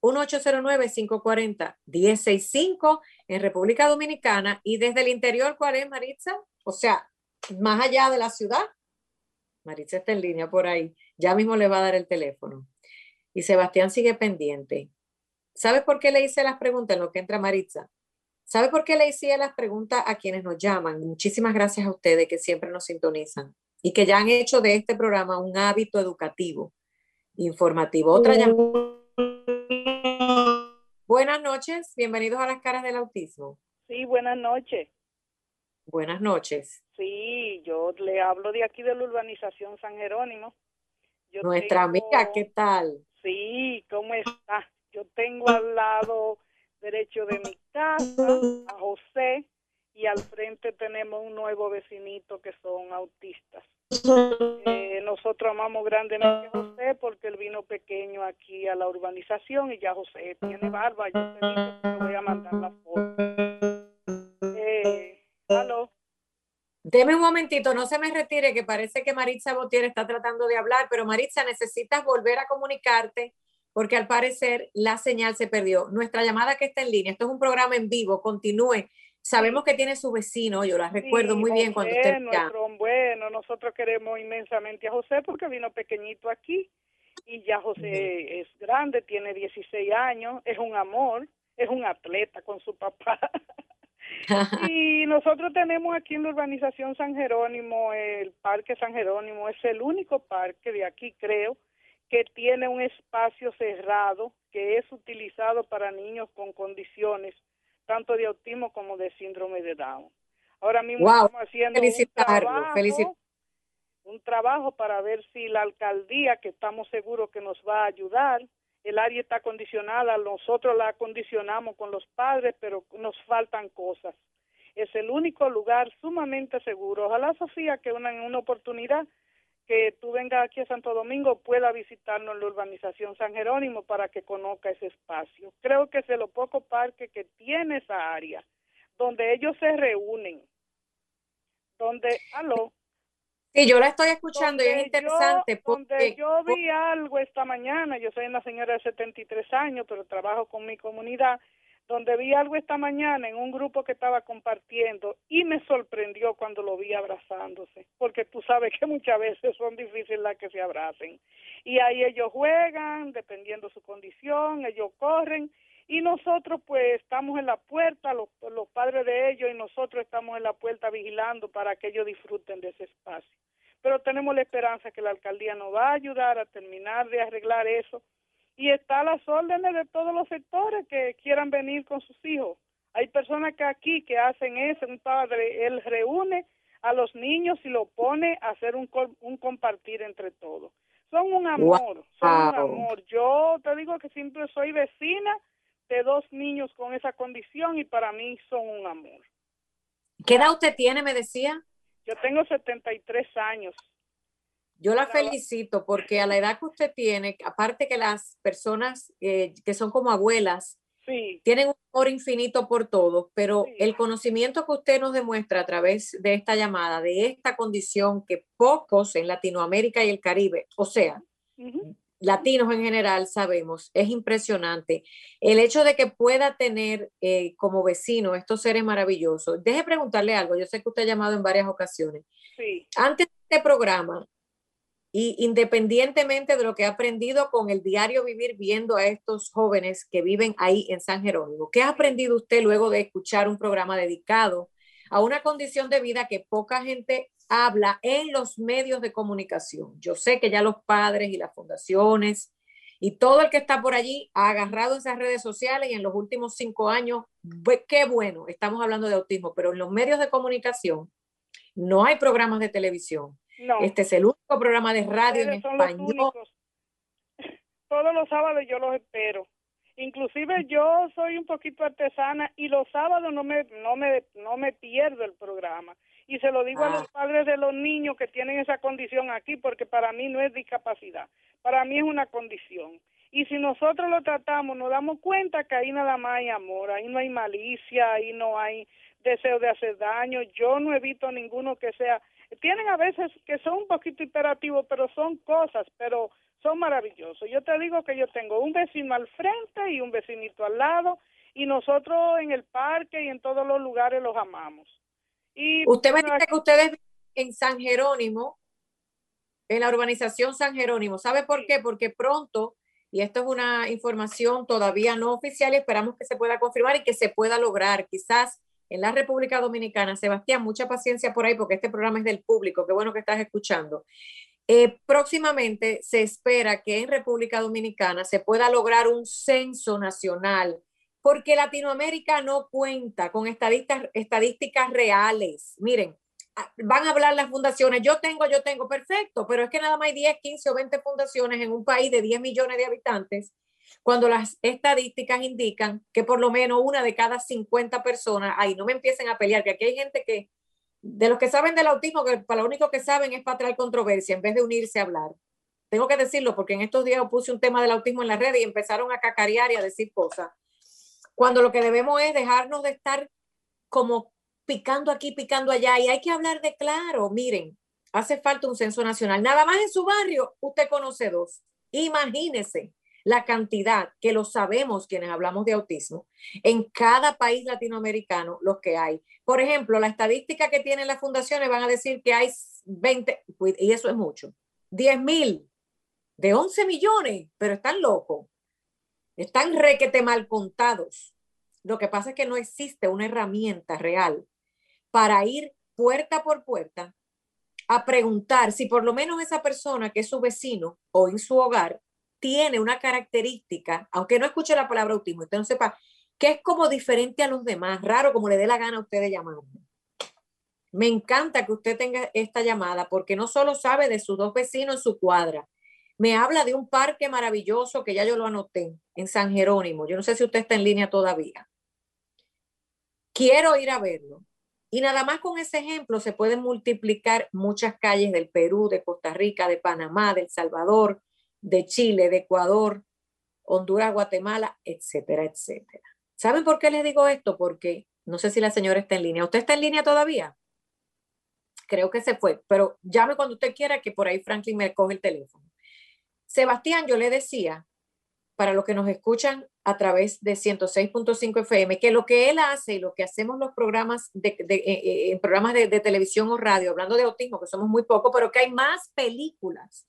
1-809-540-1065 en República Dominicana. Y desde el interior, ¿cuál es, Maritza? O sea, más allá de la ciudad. Maritza está en línea por ahí. Ya mismo le va a dar el teléfono. Y Sebastián sigue pendiente. ¿Sabes por qué le hice las preguntas en lo que entra Maritza? ¿Sabe por qué le hice las preguntas a quienes nos llaman? Muchísimas gracias a ustedes que siempre nos sintonizan y que ya han hecho de este programa un hábito educativo, informativo. Otra llamada. Buenas noches, bienvenidos a las caras del autismo. Sí, buenas noches. Buenas noches. Sí, yo le hablo de aquí de la urbanización San Jerónimo. Nuestra amiga, ¿qué tal? Sí, ¿cómo está? Yo tengo al lado derecho de mi casa, a José, y al frente tenemos un nuevo vecinito que son autistas. Eh, nosotros amamos grandemente a José porque él vino pequeño aquí a la urbanización y ya José tiene barba. Yo te digo que voy a mandar la foto. Eh, ¿Aló? Deme un momentito, no se me retire, que parece que Maritza Botier está tratando de hablar, pero Maritza, necesitas volver a comunicarte porque al parecer la señal se perdió. Nuestra llamada que está en línea, esto es un programa en vivo, continúe. Sabemos que tiene su vecino, yo la recuerdo muy bien cuando usted... Bueno, nosotros queremos inmensamente a José porque vino pequeñito aquí y ya José es grande, tiene 16 años, es un amor, es un atleta con su papá. y nosotros tenemos aquí en la urbanización San Jerónimo, el Parque San Jerónimo, es el único parque de aquí, creo, que tiene un espacio cerrado que es utilizado para niños con condiciones tanto de autismo como de síndrome de Down. Ahora mismo estamos haciendo un trabajo, un trabajo para ver si la alcaldía, que estamos seguros que nos va a ayudar, el área está acondicionada, nosotros la acondicionamos con los padres, pero nos faltan cosas. Es el único lugar sumamente seguro. Ojalá, Sofía, que una, en una oportunidad que tú vengas aquí a Santo Domingo pueda visitarnos en la urbanización San Jerónimo para que conozca ese espacio. Creo que es de los pocos parques que tiene esa área, donde ellos se reúnen, donde, aló. Sí, yo la estoy escuchando y es interesante. Yo, porque, yo vi algo esta mañana, yo soy una señora de 73 años, pero trabajo con mi comunidad, donde vi algo esta mañana en un grupo que estaba compartiendo y me sorprendió cuando lo vi abrazándose, porque tú sabes que muchas veces son difíciles las que se abracen. Y ahí ellos juegan, dependiendo su condición, ellos corren y nosotros pues estamos en la puerta, los, los padres de ellos y nosotros estamos en la puerta vigilando para que ellos disfruten de ese espacio. Pero tenemos la esperanza que la alcaldía nos va a ayudar a terminar de arreglar eso y está a las órdenes de todos los sectores que quieran venir con sus hijos. Hay personas que aquí que hacen eso, un padre, él reúne a los niños y lo pone a hacer un, un compartir entre todos. Son un amor, son un amor. Yo te digo que siempre soy vecina de dos niños con esa condición y para mí son un amor. ¿Qué edad usted tiene, me decía? Yo tengo 73 años. Yo la felicito porque a la edad que usted tiene, aparte que las personas eh, que son como abuelas, tienen un amor infinito por todo, pero el conocimiento que usted nos demuestra a través de esta llamada, de esta condición que pocos en Latinoamérica y el Caribe, o sea, latinos en general sabemos, es impresionante. El hecho de que pueda tener eh, como vecino estos seres maravillosos. Deje preguntarle algo, yo sé que usted ha llamado en varias ocasiones. Sí. Antes de este programa, y independientemente de lo que ha aprendido con el diario vivir viendo a estos jóvenes que viven ahí en San Jerónimo, ¿qué ha aprendido usted luego de escuchar un programa dedicado a una condición de vida que poca gente habla en los medios de comunicación? Yo sé que ya los padres y las fundaciones y todo el que está por allí ha agarrado esas redes sociales y en los últimos cinco años, qué bueno, estamos hablando de autismo, pero en los medios de comunicación no hay programas de televisión este es el único programa de radio en español. Todos los sábados yo los espero. Inclusive yo soy un poquito artesana y los sábados no me no me no me pierdo el programa y se lo digo a los ah. padres de los niños que tienen esa condición aquí porque para mí no es discapacidad, para mí es una condición. Y si nosotros lo tratamos, nos damos cuenta que ahí nada más hay amor, ahí no hay malicia, ahí no hay deseo de hacer daño. Yo no he visto ninguno que sea tienen a veces que son un poquito imperativos, pero son cosas, pero son maravillosos. Yo te digo que yo tengo un vecino al frente y un vecinito al lado, y nosotros en el parque y en todos los lugares los amamos. Y Usted me dice que ustedes en San Jerónimo, en la urbanización San Jerónimo. ¿Sabe por qué? Porque pronto, y esto es una información todavía no oficial, y esperamos que se pueda confirmar y que se pueda lograr. Quizás en la República Dominicana. Sebastián, mucha paciencia por ahí porque este programa es del público. Qué bueno que estás escuchando. Eh, próximamente se espera que en República Dominicana se pueda lograr un censo nacional, porque Latinoamérica no cuenta con estadísticas, reales. Miren, ah, van a hablar las fundaciones, yo tengo, yo tengo, perfecto, pero es que nada más hay 10, 15 o 20 fundaciones en un país de 10 millones de habitantes cuando las estadísticas indican que por lo menos una de cada 50 personas, ahí no me empiecen a pelear, que aquí hay gente que, de los que saben del autismo, que para lo único que saben es para traer controversia en vez de unirse a hablar. Tengo que decirlo porque en estos días puse un tema del autismo en la red y empezaron a cacarear y a decir cosas. Cuando lo que debemos es dejarnos de estar como picando aquí, picando allá y hay que hablar de claro. Miren, hace falta un censo nacional. Nada más en su barrio, usted conoce dos. Imagínese la cantidad, que lo sabemos quienes hablamos de autismo, en cada país latinoamericano, los que hay. Por ejemplo, la estadística que tienen las fundaciones van a decir que hay 20, y eso es mucho, 10 mil de 11 millones, pero están locos, están requete mal contados. Lo que pasa es que no existe una herramienta real para ir puerta por puerta a preguntar si por lo menos esa persona que es su vecino o en su hogar tiene una característica, aunque no escuche la palabra autismo, usted no sepa, que es como diferente a los demás, raro como le dé la gana a usted de llamarme. Me encanta que usted tenga esta llamada porque no solo sabe de sus dos vecinos en su cuadra, me habla de un parque maravilloso que ya yo lo anoté en San Jerónimo. Yo no sé si usted está en línea todavía. Quiero ir a verlo. Y nada más con ese ejemplo se pueden multiplicar muchas calles del Perú, de Costa Rica, de Panamá, de El Salvador, de Chile, de Ecuador, Honduras, Guatemala, etcétera, etcétera. ¿Saben por qué les digo esto? Porque no sé si la señora está en línea. ¿Usted está en línea todavía? Creo que se fue, pero llame cuando usted quiera que por ahí Franklin me coge el teléfono. Sebastián, yo le decía, para los que nos escuchan a través de 106.5 FM, que lo que él hace y lo que hacemos los programas de, eh, eh, en programas de, de televisión o radio, hablando de autismo, que somos muy pocos, pero que hay más películas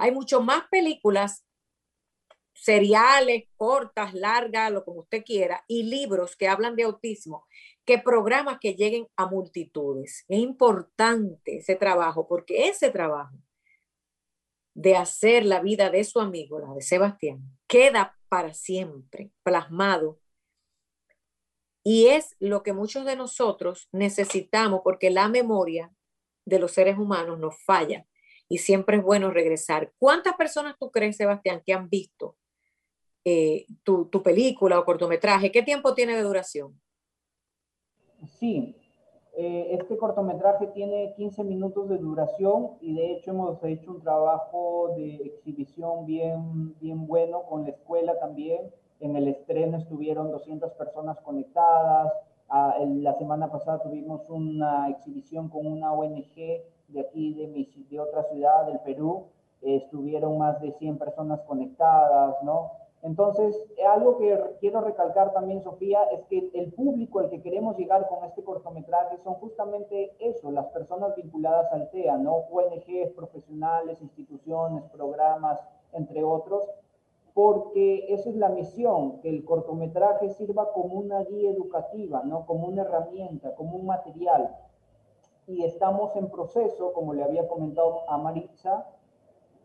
hay mucho más películas, seriales, cortas, largas, lo como usted quiera, y libros que hablan de autismo, que programas que lleguen a multitudes. Es importante ese trabajo, porque ese trabajo de hacer la vida de su amigo, la de Sebastián, queda para siempre plasmado. Y es lo que muchos de nosotros necesitamos, porque la memoria de los seres humanos nos falla y siempre es bueno regresar. ¿Cuántas personas tú crees, Sebastián, que han visto eh, tu, tu, película o cortometraje? ¿Qué tiempo tiene de duración? Sí, eh, este cortometraje tiene 15 minutos de duración y de hecho hemos hecho un trabajo de exhibición bien, bien bueno con la escuela también. En el estreno estuvieron 200 personas conectadas. Ah, la semana pasada tuvimos una exhibición con una ONG de aquí, de, otra ciudad, del Perú, estuvieron más de 100 personas conectadas, ¿no? Entonces, algo que quiero recalcar también, Sofía, es que el público al que queremos llegar con este cortometraje son justamente eso, las personas vinculadas al TEA, ¿no? ONGs, profesionales, instituciones, programas, entre otros, porque esa es la misión, que el cortometraje sirva como una guía educativa, ¿no? Como una herramienta, como un material. Y estamos en proceso, como le había comentado a Maritza,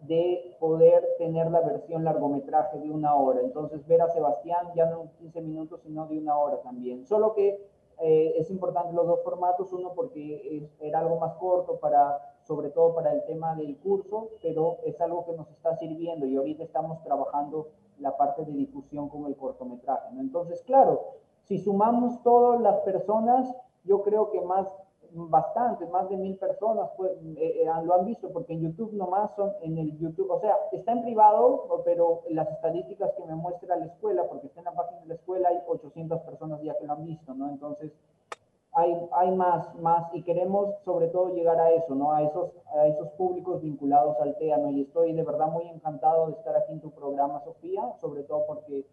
de poder tener la versión largometraje de una hora. Entonces, ver a Sebastián ya no 15 minutos, sino de una hora también. Solo que eh, es importante los dos formatos, uno porque era algo más corto para, sobre todo para el tema del curso, pero es algo que nos está sirviendo y ahorita estamos trabajando la parte de difusión con el cortometraje. Entonces, claro, si sumamos todas las personas, yo creo que más bastante, más de mil personas pues, eh, eh, lo han visto, porque en YouTube nomás son, en el YouTube, o sea, está en privado, pero las estadísticas que me muestra la escuela, porque está en la página de la escuela, hay 800 personas ya que lo han visto, ¿no? Entonces, hay, hay más, más, y queremos sobre todo llegar a eso, ¿no? A esos, a esos públicos vinculados al TEA, ¿no? Y estoy de verdad muy encantado de estar aquí en tu programa, Sofía, sobre todo porque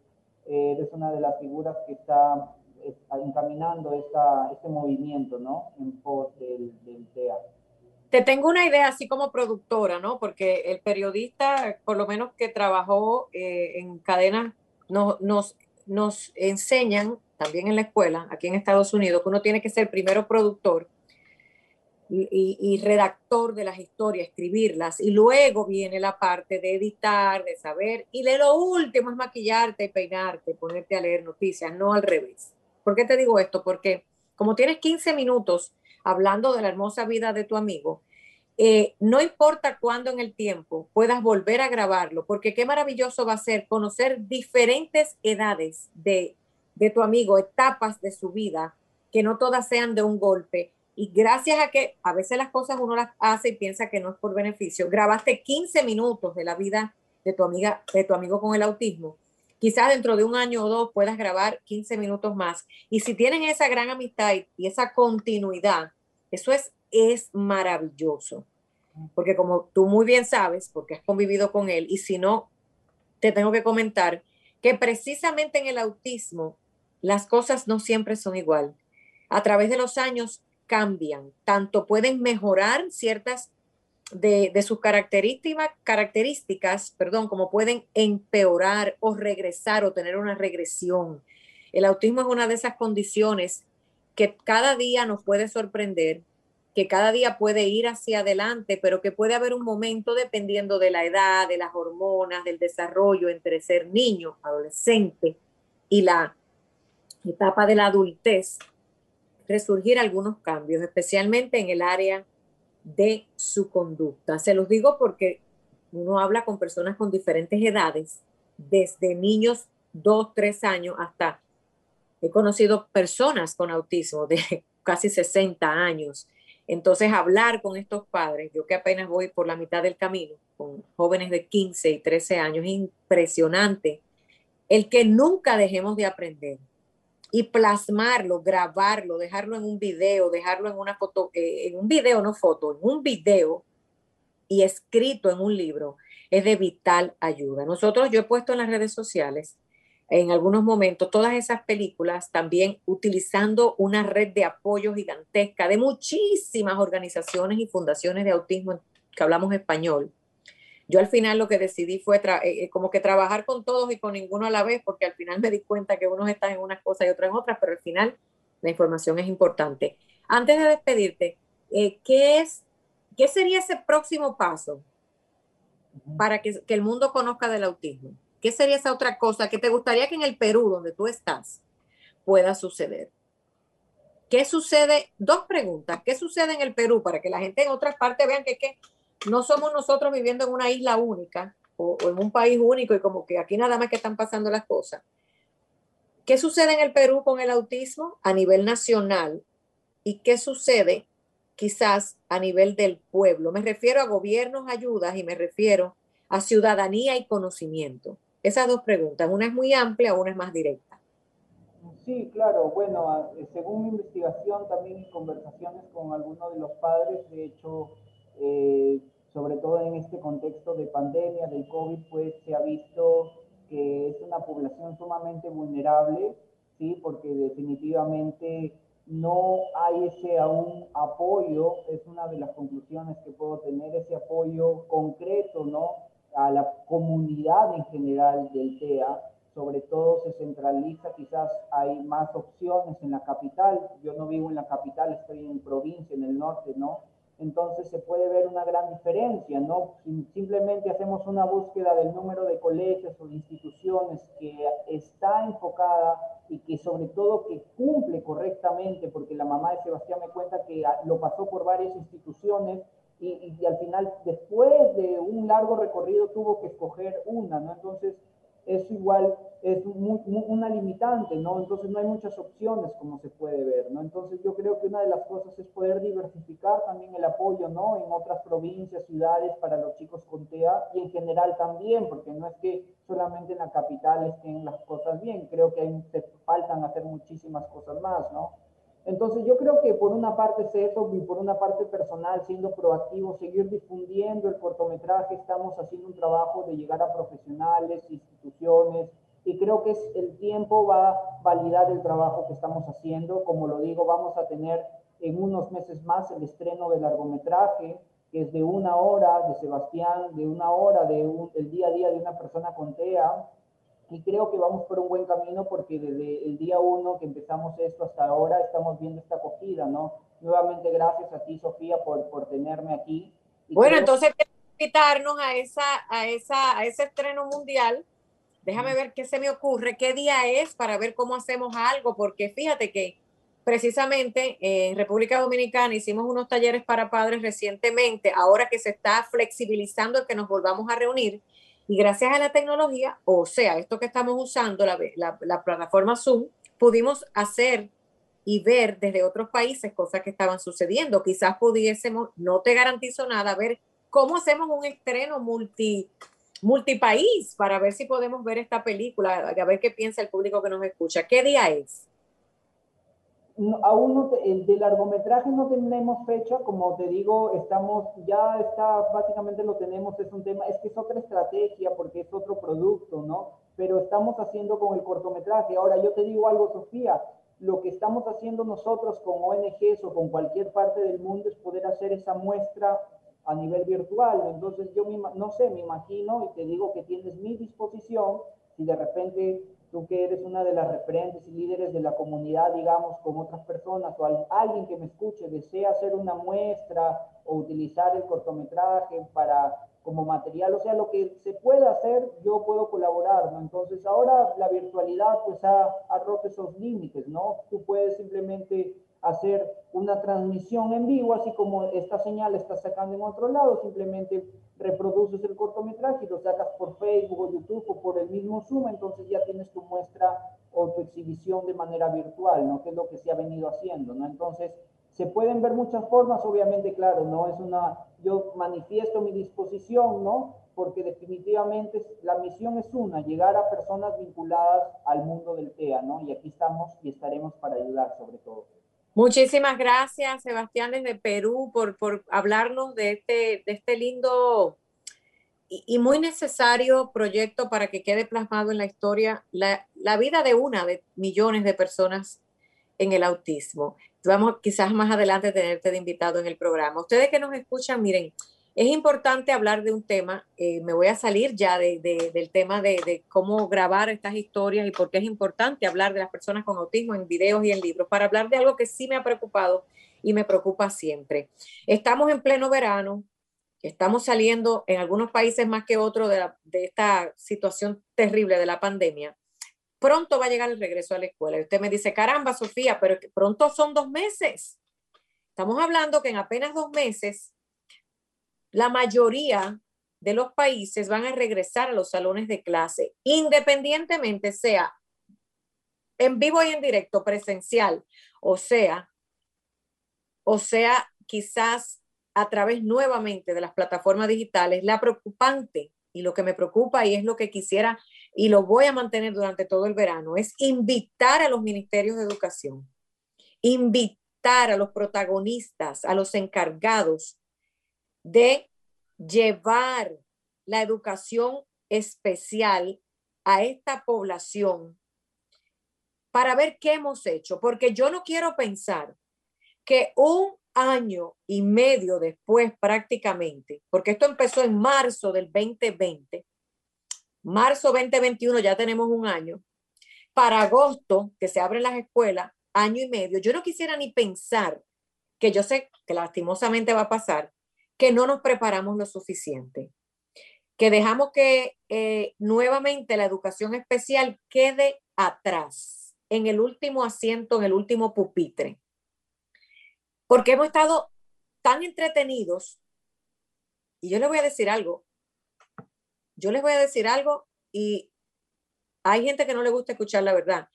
eh, eres una de las figuras que está encaminando esta, este movimiento, ¿no? En pos del, del TEA. Te tengo una idea así como productora, ¿no? Porque el periodista, por lo menos que trabajó eh, en cadenas, nos, nos, nos enseñan también en la escuela, aquí en Estados Unidos, que uno tiene que ser primero productor y, y, redactor de las historias, escribirlas, y luego viene la parte de editar, de saber, y de lo último es maquillarte, peinarte, ponerte a leer noticias, no al revés. ¿Por qué te digo esto? Porque como tienes 15 minutos hablando de la hermosa vida de tu amigo, eh, no importa cuándo en el tiempo puedas volver a grabarlo, porque qué maravilloso va a ser conocer diferentes edades de, de tu amigo, etapas de su vida, que no todas sean de un golpe. Y gracias a que a veces las cosas uno las hace y piensa que no es por beneficio, grabaste 15 minutos de la vida de tu amiga, de tu amigo con el autismo Quizás dentro de un año o dos puedas grabar 15 minutos más. Y si tienen esa gran amistad y esa continuidad, eso es, es maravilloso. Porque como tú muy bien sabes, porque has convivido con él, y si no, te tengo que comentar que precisamente en el autismo las cosas no siempre son igual. A través de los años cambian, tanto pueden mejorar ciertas de, sus características, características, perdón, como pueden empeorar o regresar o tener una regresión. El autismo es una de esas condiciones que cada día nos puede sorprender, que cada día puede ir hacia adelante, pero que puede haber un momento dependiendo de la edad, de las hormonas, del desarrollo entre ser niño, adolescente y la etapa de la adultez, resurgir algunos cambios, especialmente en el área de su conducta. Se los digo porque uno habla con personas con diferentes edades, desde niños dos, tres años hasta he conocido personas con autismo de casi 60 años. Entonces, hablar con estos padres, yo que apenas voy por la mitad del camino, con jóvenes de 15 y 13 años, es impresionante el que nunca dejemos de aprender y plasmarlo, grabarlo, dejarlo en un video, dejarlo en una foto, eh, en un video, no foto, en un video y escrito en un libro, es de vital ayuda. Nosotros, yo he puesto en las redes sociales en algunos momentos todas esas películas, también utilizando una red de apoyo gigantesca de muchísimas organizaciones y fundaciones de autismo que hablamos español yo al final lo que decidí fue eh, eh, como que trabajar con todos y con ninguno a la vez, porque al final me di cuenta que unos están en unas cosas y otros en otras, pero al final la información es importante. Antes de despedirte, eh, ¿qué, es, ¿qué sería ese próximo paso para que, que el mundo conozca del autismo? ¿Qué sería esa otra cosa que te gustaría que en el Perú, donde tú estás, pueda suceder? ¿Qué sucede? Dos preguntas. ¿Qué sucede en el Perú para que la gente en otras partes vean que, que no somos nosotros viviendo en una isla única o, en un país único y como que aquí nada más que están pasando las cosas. ¿Qué sucede en el Perú con el autismo a nivel nacional? ¿Y qué sucede quizás a nivel del pueblo? Me refiero a gobiernos, ayudas y me refiero a ciudadanía y conocimiento. Esas dos preguntas, una es muy amplia, una es más directa. Sí, claro. Bueno, según mi investigación también y conversaciones con algunos de los padres, de hecho, eh, sobre todo en este contexto de pandemia del COVID, pues se ha visto que es una población sumamente vulnerable, ¿sí? porque definitivamente no hay ese aún apoyo, es una de las conclusiones que puedo tener, ese apoyo concreto, ¿no? A la comunidad en general del TEA, sobre todo se centraliza, quizás hay más opciones en la capital, yo no vivo en la capital, estoy en provincia, en el norte, ¿no? Entonces se puede ver una gran diferencia, ¿no? Simplemente hacemos una búsqueda del número de colegios o de instituciones que está enfocada y que sobre todo que cumple correctamente, porque la mamá de Sebastián me cuenta que lo pasó por varias instituciones y, y al final, después de un largo recorrido, tuvo que escoger una, ¿no? Entonces, es igual, es una limitante, ¿no? Entonces no hay muchas opciones como se puede ver, ¿no? Entonces yo creo que una de las cosas es poder diversificar también el apoyo, ¿no? En otras provincias, ciudades para los chicos con TEA y en general también, porque no es que solamente en la capital estén las cosas bien, creo que faltan hacer muchísimas cosas más, ¿no? Entonces yo creo que por una parte es eso y por una parte personal, siendo proactivo, seguir difundiendo el cortometraje, estamos haciendo un trabajo de llegar a profesionales, instituciones, y creo que el tiempo va a validar el trabajo que estamos haciendo. Como lo digo, vamos a tener en unos meses más el estreno del largometraje, que es de una hora de Sebastián, de una hora de día a día de una persona con TEA, y creo que vamos por un buen camino porque desde el día uno que empezamos esto hasta ahora estamos viendo esta acogida, ¿no? Nuevamente gracias a ti, Sofía, por, por tenerme aquí. bueno, entonces invitarnos a, esa, a, esa, a ese estreno mundial. Déjame ver qué se me ocurre, qué día es para ver cómo hacemos algo, porque fíjate que precisamente en República Dominicana hicimos unos talleres para padres recientemente, ahora que se está flexibilizando el que nos volvamos a reunir y gracias a la tecnología, o sea, esto que estamos usando, la, la, plataforma Zoom, pudimos hacer y ver desde otros países cosas que estaban sucediendo. Quizás pudiésemos, no te garantizo nada, ver cómo hacemos un estreno multi, multipaís para ver si podemos ver esta película, a ver qué piensa el público que nos escucha. ¿Qué día es? Aún no el de largometraje no tenemos fecha, como te digo, estamos, ya está, básicamente lo tenemos, es un tema, es que es otra estrategia porque es otro producto, ¿no? Pero estamos haciendo con el cortometraje. Ahora, yo te digo algo, Sofía, lo que estamos haciendo nosotros con ONGs o con cualquier parte del mundo es poder hacer esa muestra a nivel virtual. Entonces, yo no sé, me imagino y te digo que tienes mi disposición si de repente tú que eres una de las referentes y líderes de la comunidad, digamos, con otras personas o alguien que me escuche desea hacer una muestra o utilizar el cortometraje para como material, o sea, lo que se puede hacer, yo puedo colaborar, ¿no? Entonces ahora la virtualidad pues ha, ha roto esos límites, ¿no? Tú puedes simplemente hacer una transmisión en vivo, así como esta señal está sacando en otro lado, simplemente reproduces el cortometraje y lo sacas por Facebook o YouTube o por el mismo Zoom, entonces ya tienes tu muestra o tu exhibición de manera virtual, ¿no? Que es lo que se ha venido haciendo, ¿no? Entonces, se pueden ver muchas formas, obviamente, claro, no es una, yo manifiesto mi disposición, ¿no? Porque definitivamente la misión es una, llegar a personas vinculadas al mundo del TEA, ¿no? Y aquí estamos y estaremos para ayudar sobre todo. Muchísimas gracias, Sebastián, desde Perú, por, por hablarnos de este, de este lindo y, muy necesario proyecto para que quede plasmado en la historia la, la, vida de una de millones de personas en el autismo. Vamos quizás más adelante tenerte de invitado en el programa. Ustedes que nos escuchan, miren, es importante hablar de un tema, eh, me voy a salir ya de, de, del tema de, de, cómo grabar estas historias y por qué es importante hablar de las personas con autismo en videos y en libros, para hablar de algo que sí me ha preocupado y me preocupa siempre. Estamos en pleno verano, estamos saliendo en algunos países más que otros de, de esta situación terrible de la pandemia. Pronto va a llegar el regreso a la escuela. Y usted me dice, caramba, Sofía, pero pronto son dos meses. Estamos hablando que en apenas dos meses la mayoría de los países van a regresar a los salones de clase, independientemente sea en vivo y en directo, presencial, o sea, o sea, quizás a través nuevamente de las plataformas digitales, la preocupante y lo que me preocupa y es lo que quisiera y lo voy a mantener durante todo el verano, es invitar a los ministerios de educación, invitar a los protagonistas, a los encargados de llevar la educación especial a esta población para ver qué hemos hecho, porque yo no quiero pensar que un año y medio después prácticamente, porque esto empezó en marzo del 2020, marzo 2021 ya tenemos un año, para agosto que se abren las escuelas, año y medio, yo no quisiera ni pensar que yo sé que lastimosamente va a pasar, que no nos preparamos lo suficiente, que dejamos que eh, nuevamente la educación especial quede atrás, en el último asiento, en el último pupitre, porque hemos estado tan entretenidos. Y yo les voy a decir algo, yo les voy a decir algo y hay gente que no le gusta escuchar la verdad.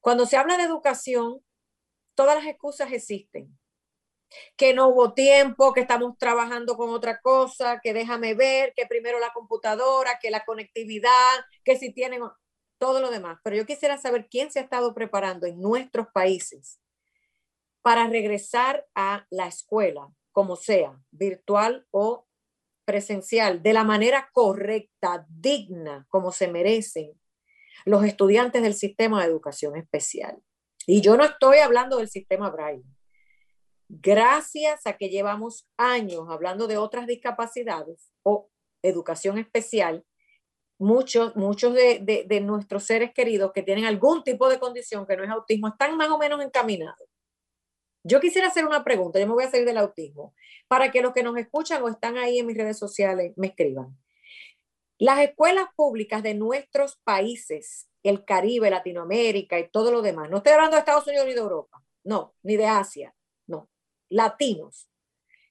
Cuando se habla de educación, todas las excusas existen. Que no hubo tiempo, que estamos trabajando con otra cosa, que déjame ver, que primero la computadora, que la conectividad, que si tienen todo lo demás. Pero yo quisiera saber quién se ha estado preparando en nuestros países para regresar a la escuela, como sea, virtual o presencial, de la manera correcta, digna, como se merecen los estudiantes del sistema de educación especial. Y yo no estoy hablando del sistema Braille. Gracias a que llevamos años hablando de otras discapacidades o educación especial, muchos, muchos de, de, nuestros seres queridos que tienen algún tipo de condición que no es autismo están más o menos encaminados. Yo quisiera hacer una pregunta, yo me voy a salir del autismo, para que los que nos escuchan o están ahí en mis redes sociales me escriban. Las escuelas públicas de nuestros países, el Caribe, Latinoamérica y todo lo demás, no estoy hablando de Estados Unidos ni de Europa, no, ni de Asia, latinos.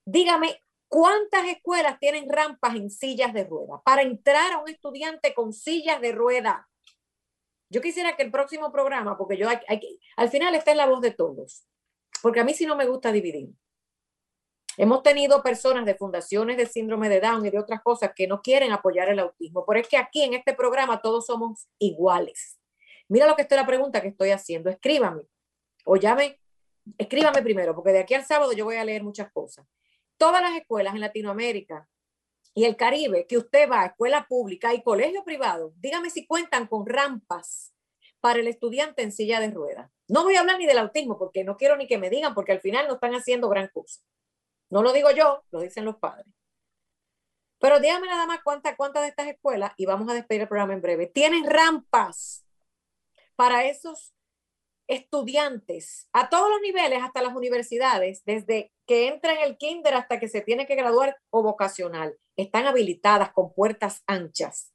Dígame, ¿cuántas escuelas tienen rampas en sillas de rueda para entrar a un estudiante con sillas de rueda? Yo quisiera que el próximo programa, porque yo hay, al final está en la voz de todos, porque a mí sí no me gusta dividir. Hemos tenido personas de fundaciones de síndrome de Down y de otras cosas que no quieren apoyar el autismo, pero es que aquí en este programa todos somos iguales. Mira lo que es la pregunta que estoy haciendo. Escríbame o llame, escríbame primero, porque de aquí al sábado yo voy a leer muchas cosas. Todas las escuelas en Latinoamérica y el Caribe que usted va, a escuela pública y colegio privado, dígame si cuentan con rampas para el estudiante en silla de ruedas. No voy a hablar ni del autismo porque no quiero ni que me digan porque al final no están haciendo gran cosa. No lo digo yo, lo dicen los padres. Pero dígame nada más cuántas cuántas de estas escuelas, y vamos a despedir el programa en breve, tienen rampas para esos estudiantes a todos los niveles, hasta las universidades, desde que entran en el kinder hasta que se tiene que graduar o vocacional. Están habilitadas con puertas anchas.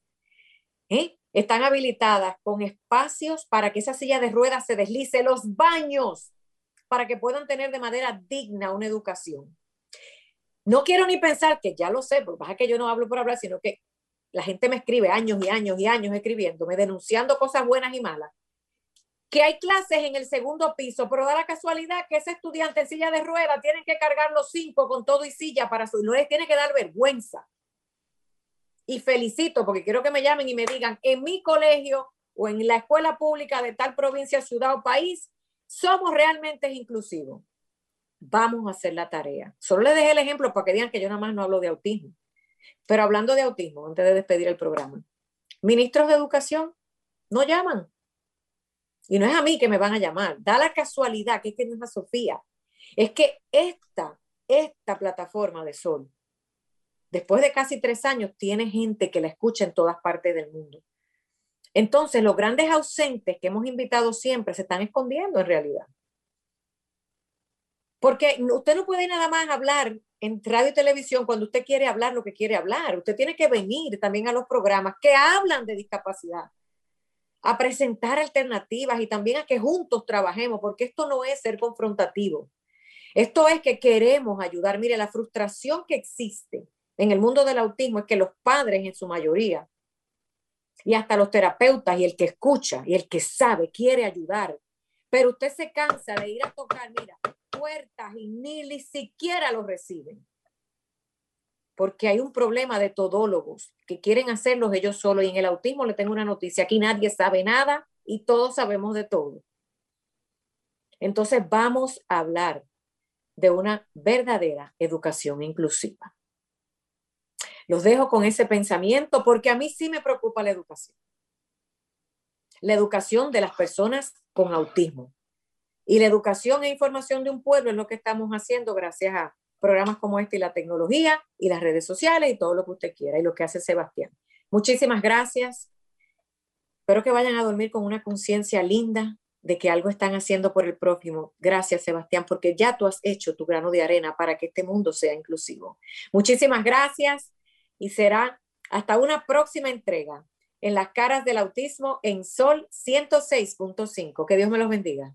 ¿eh? Están habilitadas con espacios para que esa silla de ruedas se deslice, los baños, para que puedan tener de manera digna una educación. No quiero ni pensar que ya lo sé, porque pasa que yo no hablo por hablar, sino que la gente me escribe años y años y años escribiéndome, denunciando cosas buenas y malas. Que hay clases en el segundo piso, pero da la casualidad que ese estudiante en silla de ruedas tienen que cargar los cinco con todo y silla para su. No les tiene que dar vergüenza. Y felicito, porque quiero que me llamen y me digan, en mi colegio o en la escuela pública de tal provincia, ciudad o país, somos realmente inclusivos vamos a hacer la tarea. Solo les dejé el ejemplo para que digan que yo nada más no hablo de autismo. Pero hablando de autismo, antes de despedir el programa, ministros de educación no llaman. Y no es a mí que me van a llamar. Da la casualidad que es que no es a Sofía. Es que esta, esta plataforma de Sol, después de casi tres años, tiene gente que la escucha en todas partes del mundo. Entonces, los grandes ausentes que hemos invitado siempre se están escondiendo en realidad. Porque usted no puede nada más hablar en radio y televisión cuando usted quiere hablar lo que quiere hablar. Usted tiene que venir también a los programas que hablan de discapacidad, a presentar alternativas y también a que juntos trabajemos, porque esto no es ser confrontativo. Esto es que queremos ayudar. Mire, la frustración que existe en el mundo del autismo es que los padres en su mayoría y hasta los terapeutas y el que escucha y el que sabe quiere ayudar, pero usted se cansa de ir a tocar, mira, puertas y ni, siquiera los reciben. Porque hay un problema de todólogos que quieren hacerlos ellos solos. Y en el autismo le tengo una noticia. Aquí nadie sabe nada y todos sabemos de todo. Entonces vamos a hablar de una verdadera educación inclusiva. Los dejo con ese pensamiento porque a mí sí me preocupa la educación. La educación de las personas con autismo. Y la educación e información de un pueblo es lo que estamos haciendo gracias a programas como este y la tecnología y las redes sociales y todo lo que usted quiera y lo que hace Sebastián. Muchísimas gracias. Espero que vayan a dormir con una conciencia linda de que algo están haciendo por el prójimo. Gracias, Sebastián, porque ya tú has hecho tu grano de arena para que este mundo sea inclusivo. Muchísimas gracias y será hasta una próxima entrega en las caras del autismo en Sol 106.5. Que Dios me los bendiga.